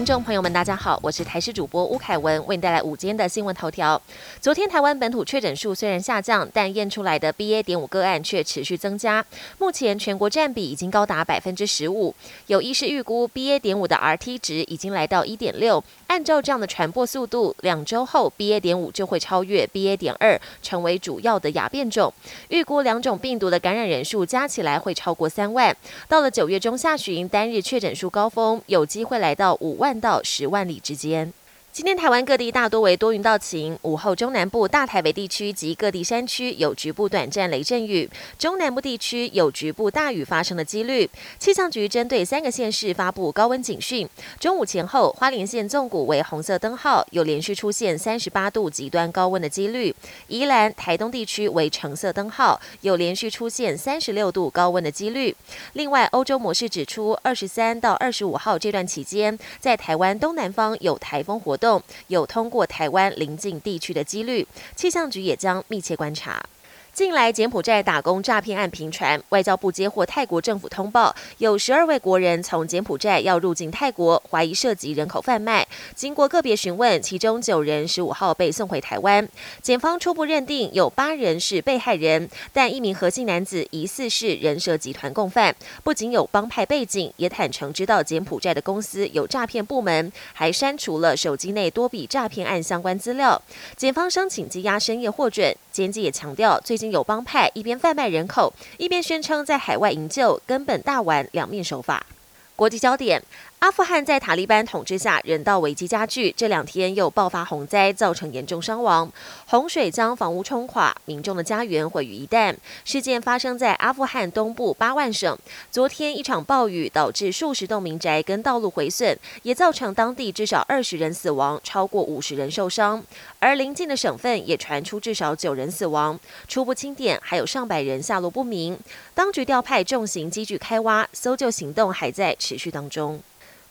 听众朋友们，大家好，我是台视主播吴凯文，为你带来午间的新闻头条。昨天台湾本土确诊数虽然下降，但验出来的 BA. 点五个案却持续增加，目前全国占比已经高达百分之十五。有医师预估 BA. 点五的 RT 值已经来到一点六，按照这样的传播速度，两周后 BA. 点五就会超越 BA. 点二，成为主要的亚变种。预估两种病毒的感染人数加起来会超过三万。到了九月中下旬，单日确诊数高峰，有机会来到五万到十万里之间。今天台湾各地大多为多云到晴，午后中南部、大台北地区及各地山区有局部短暂雷阵雨，中南部地区有局部大雨发生的几率。气象局针对三个县市发布高温警讯。中午前后，花莲县纵谷为红色灯号，有连续出现三十八度极端高温的几率；宜兰、台东地区为橙色灯号，有连续出现三十六度高温的几率。另外，欧洲模式指出，二十三到二十五号这段期间，在台湾东南方有台风活动。有通过台湾邻近地区的几率，气象局也将密切观察。近来柬埔寨打工诈骗案频传，外交部接获泰国政府通报，有十二位国人从柬埔寨要入境泰国，怀疑涉及人口贩卖。经过个别询问，其中九人十五号被送回台湾。检方初步认定有八人是被害人，但一名核心男子疑似是人蛇集团共犯，不仅有帮派背景，也坦诚知道柬埔寨的公司有诈骗部门，还删除了手机内多笔诈骗案相关资料。检方申请羁押深夜获准，检警也强调最。经有帮派一边贩卖人口，一边宣称在海外营救，根本大玩两面手法。国际焦点。阿富汗在塔利班统治下，人道危机加剧。这两天又爆发洪灾，造成严重伤亡。洪水将房屋冲垮，民众的家园毁于一旦。事件发生在阿富汗东部巴万省。昨天一场暴雨导致数十栋民宅跟道路毁损，也造成当地至少二十人死亡，超过五十人受伤。而邻近的省份也传出至少九人死亡。初步清点，还有上百人下落不明。当局调派重型机具开挖，搜救行动还在持续当中。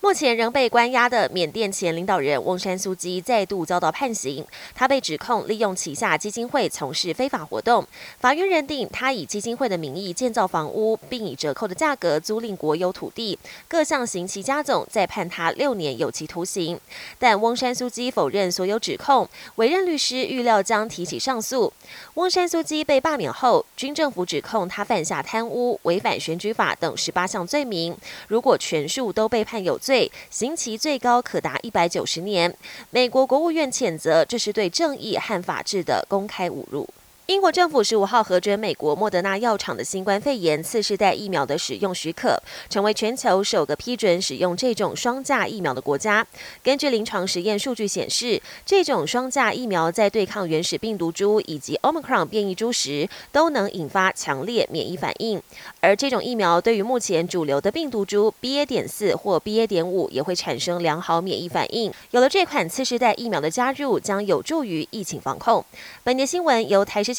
目前仍被关押的缅甸前领导人翁山苏基再度遭到判刑。他被指控利用旗下基金会从事非法活动。法院认定他以基金会的名义建造房屋，并以折扣的价格租赁国有土地，各项刑期加总，再判他六年有期徒刑。但翁山苏基否认所有指控，委任律师预料将提起上诉。翁山苏基被罢免后，军政府指控他犯下贪污、违反选举法等十八项罪名。如果全数都被判有罪，罪，刑期最高可达一百九十年。美国国务院谴责这是对正义和法治的公开侮辱。英国政府十五号核准美国莫德纳药厂的新冠肺炎次世代疫苗的使用许可，成为全球首个批准使用这种双价疫苗的国家。根据临床实验数据显示，这种双价疫苗在对抗原始病毒株以及 Omicron 变异株时，都能引发强烈免疫反应。而这种疫苗对于目前主流的病毒株 BA. 点四或 BA. 点五也会产生良好免疫反应。有了这款次世代疫苗的加入，将有助于疫情防控。本节新闻由台视。